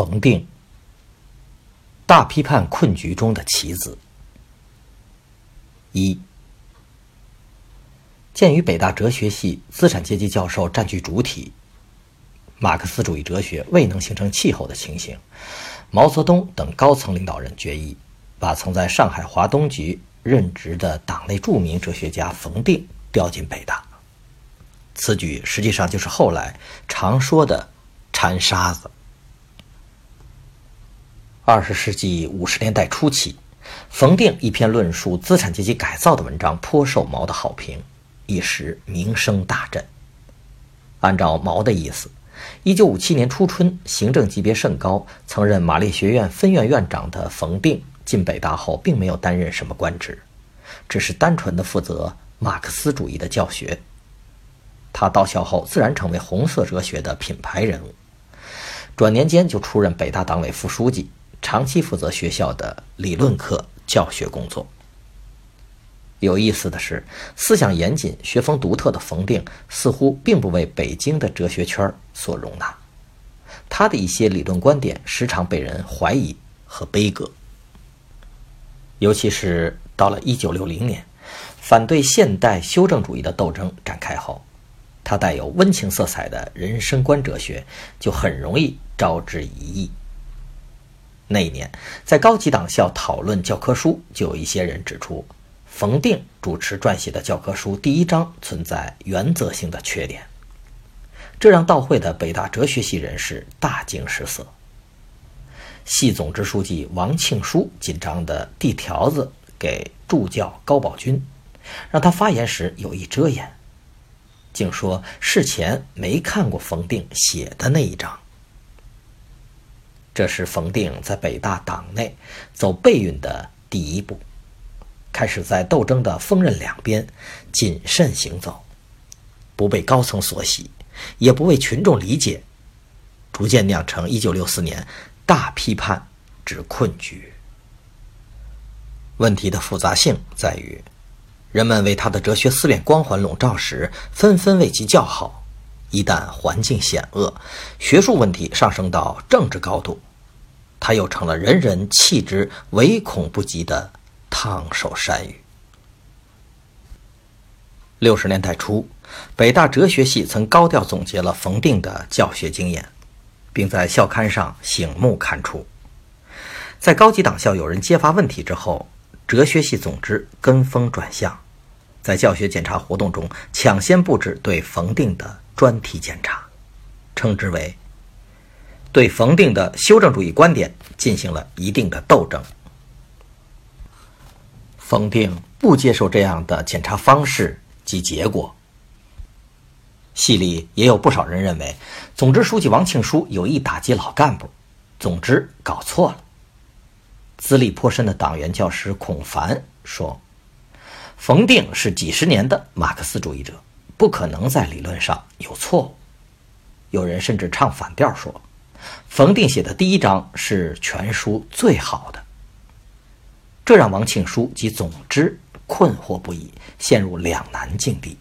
冯定，大批判困局中的棋子。一，鉴于北大哲学系资产阶级教授占据主体，马克思主义哲学未能形成气候的情形，毛泽东等高层领导人决议，把曾在上海华东局任职的党内著名哲学家冯定调进北大。此举实际上就是后来常说的“掺沙子”。二十世纪五十年代初期，冯定一篇论述资产阶级改造的文章颇受毛的好评，一时名声大振。按照毛的意思，一九五七年初春，行政级别甚高、曾任马列学院分院院长的冯定进北大后，并没有担任什么官职，只是单纯的负责马克思主义的教学。他到校后，自然成为红色哲学的品牌人物，转年间就出任北大党委副书记。长期负责学校的理论课教学工作。有意思的是，思想严谨、学风独特的冯定似乎并不为北京的哲学圈所容纳，他的一些理论观点时常被人怀疑和悲歌。尤其是到了1960年，反对现代修正主义的斗争展开后，他带有温情色彩的人生观哲学就很容易招致疑义。那一年，在高级党校讨论教科书，就有一些人指出，冯定主持撰写的教科书第一章存在原则性的缺点，这让到会的北大哲学系人士大惊失色。系总支书记王庆书紧张的递条子给助教高宝军，让他发言时有意遮掩，竟说事前没看过冯定写的那一章。这是冯定在北大党内走背运的第一步，开始在斗争的锋刃两边谨慎行走，不被高层所喜，也不为群众理解，逐渐酿成1964年大批判之困局。问题的复杂性在于，人们为他的哲学思辨光环笼罩时，纷纷为其叫好；一旦环境险恶，学术问题上升到政治高度。他又成了人人弃之唯恐不及的烫手山芋。六十年代初，北大哲学系曾高调总结了冯定的教学经验，并在校刊上醒目刊出。在高级党校有人揭发问题之后，哲学系总支跟风转向，在教学检查活动中抢先布置对冯定的专题检查，称之为。对冯定的修正主义观点进行了一定的斗争。冯定不接受这样的检查方式及结果。系里也有不少人认为，总支书记王庆书有意打击老干部，总之搞错了。资历颇深的党员教师孔凡说：“冯定是几十年的马克思主义者，不可能在理论上有错误。”有人甚至唱反调说。冯定写的第一章是全书最好的，这让王庆书及总之困惑不已，陷入两难境地。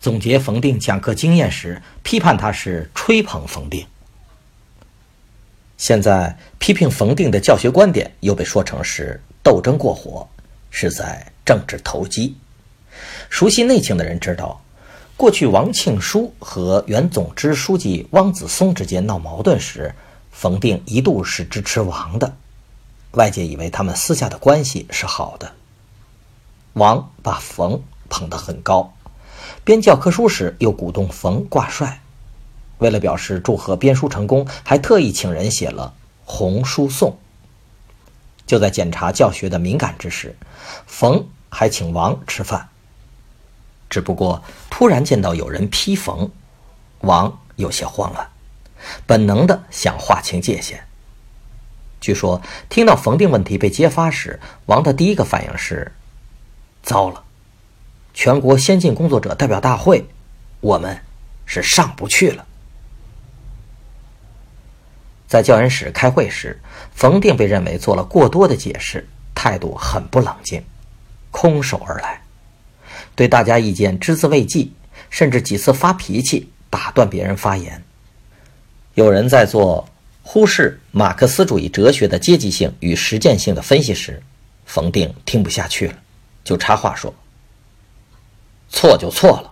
总结冯定讲课经验时，批判他是吹捧冯定；现在批评冯定的教学观点，又被说成是斗争过火，是在政治投机。熟悉内情的人知道。过去，王庆书和原总支书记汪子松之间闹矛盾时，冯定一度是支持王的。外界以为他们私下的关系是好的。王把冯捧得很高，编教科书时又鼓动冯挂帅。为了表示祝贺编书成功，还特意请人写了《红书颂》。就在检查教学的敏感之时，冯还请王吃饭。只不过突然见到有人批冯，王有些慌乱，本能的想划清界限。据说听到冯定问题被揭发时，王的第一个反应是：糟了，全国先进工作者代表大会，我们是上不去了。在教研室开会时，冯定被认为做了过多的解释，态度很不冷静，空手而来，对大家意见只字未记，甚至几次发脾气，打断别人发言。有人在做忽视马克思主义哲学的阶级性与实践性的分析时，冯定听不下去了，就插话说：“错就错了，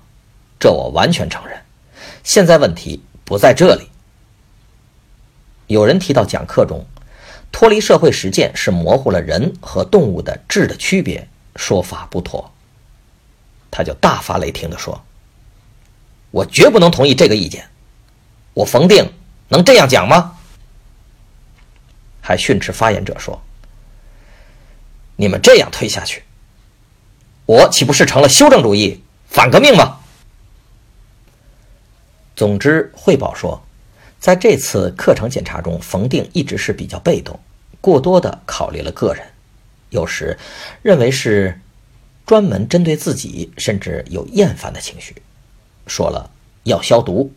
这我完全承认。现在问题不在这里。”有人提到讲课中，脱离社会实践是模糊了人和动物的质的区别，说法不妥。他就大发雷霆地说：“我绝不能同意这个意见，我冯定能这样讲吗？”还训斥发言者说：“你们这样推下去，我岂不是成了修正主义反革命吗？”总之，汇报说。在这次课程检查中，冯定一直是比较被动，过多的考虑了个人，有时认为是专门针对自己，甚至有厌烦的情绪，说了要消毒、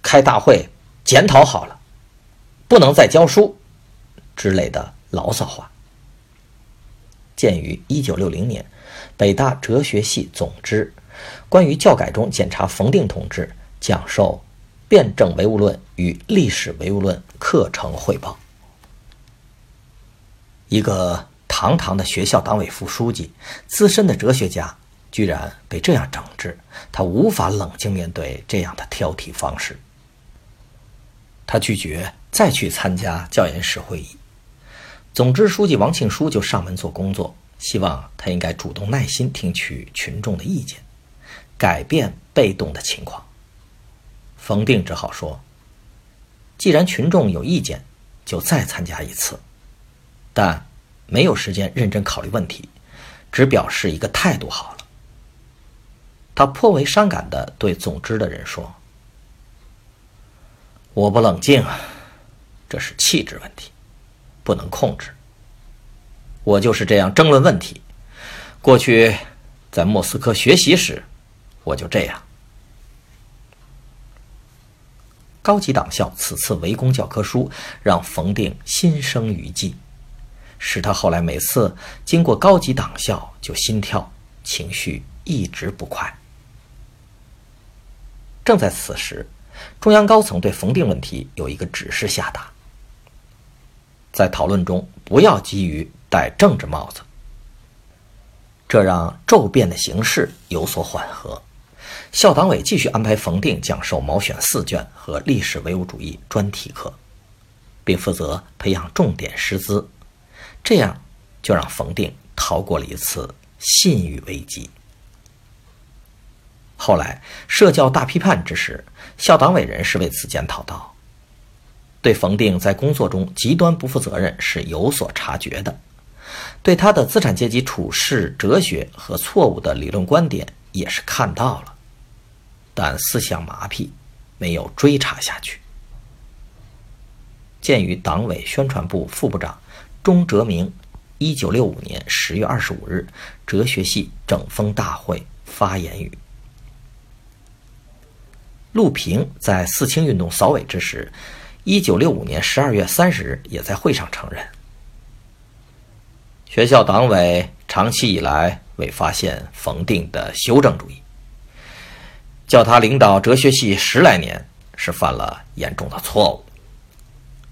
开大会检讨好了，不能再教书之类的牢骚话。鉴于1960年北大哲学系总支关于教改中检查冯定同志讲授。辩证唯物论与历史唯物论课程汇报。一个堂堂的学校党委副书记、资深的哲学家，居然被这样整治，他无法冷静面对这样的挑剔方式。他拒绝再去参加教研室会议。总支书记王庆书就上门做工作，希望他应该主动耐心听取群众的意见，改变被动的情况。冯定只好说：“既然群众有意见，就再参加一次。”但没有时间认真考虑问题，只表示一个态度好了。他颇为伤感地对总支的人说：“我不冷静啊，这是气质问题，不能控制。我就是这样争论问题。过去在莫斯科学习时，我就这样。”高级党校此次围攻教科书，让冯定心生余悸，使他后来每次经过高级党校就心跳，情绪一直不快。正在此时，中央高层对冯定问题有一个指示下达：在讨论中不要急于戴政治帽子，这让骤变的形势有所缓和。校党委继续安排冯定讲授《毛选》四卷和历史唯物主义专题课，并负责培养重点师资，这样就让冯定逃过了一次信誉危机。后来社教大批判之时，校党委人士为此检讨道：“对冯定在工作中极端不负责任是有所察觉的，对他的资产阶级处世哲学和错误的理论观点也是看到了。”但思想麻痹，没有追查下去。鉴于党委宣传部副部长钟哲明，一九六五年十月二十五日哲学系整风大会发言语。陆平在四清运动扫尾之时，一九六五年十二月三十日也在会上承认，学校党委长期以来未发现冯定的修正主义。叫他领导哲学系十来年，是犯了严重的错误。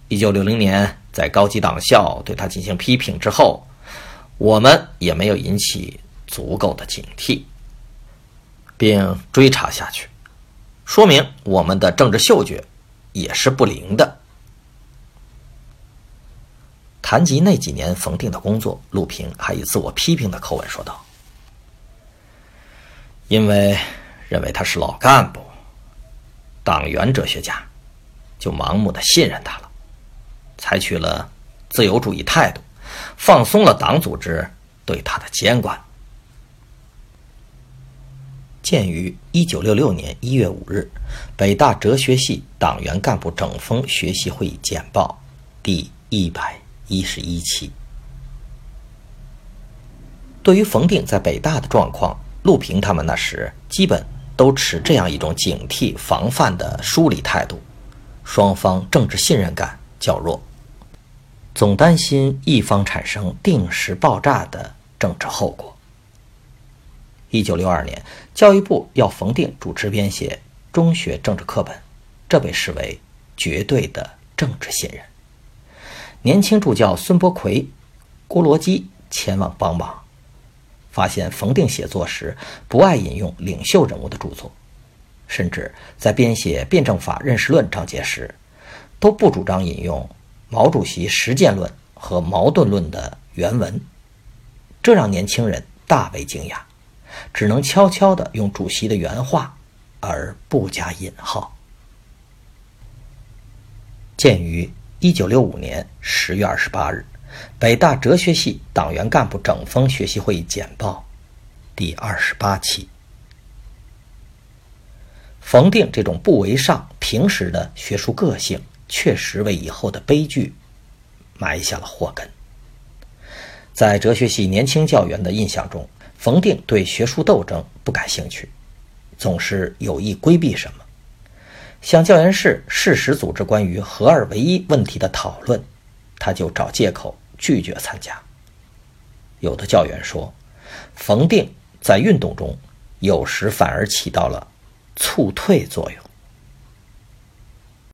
一九六零年在高级党校对他进行批评之后，我们也没有引起足够的警惕，并追查下去，说明我们的政治嗅觉也是不灵的。谈及那几年冯定的工作，陆平还以自我批评的口吻说道：“因为。”认为他是老干部、党员哲学家，就盲目的信任他了，采取了自由主义态度，放松了党组织对他的监管，鉴于一九六六年一月五日北大哲学系党员干部整风学习会议简报第一百一十一期。对于冯定在北大的状况，陆平他们那时基本都持这样一种警惕防范的疏离态度，双方政治信任感较弱，总担心一方产生定时爆炸的政治后果。一九六二年，教育部要冯定主持编写中学政治课本，这被视为绝对的政治信任。年轻助教孙伯奎、郭罗基前往帮忙，发现冯定写作时不爱引用领袖人物的著作，甚至在编写《辩证法认识论》章节时，都不主张引用毛主席实践论和矛盾论的原文，这让年轻人大为惊讶。只能悄悄地用主席的原话，而不加引号。鉴于一九六五年十月二十八日北大哲学系党员干部整风学习会议简报第二十八期，冯定这种不为上、平时的学术个性，确实为以后的悲剧埋下了祸根。在哲学系年轻教员的印象中。冯定对学术斗争不感兴趣，总是有意规避什么。向教研室适时组织关于合二为一问题的讨论，他就找借口拒绝参加。有的教员说，冯定在运动中有时反而起到了促退作用。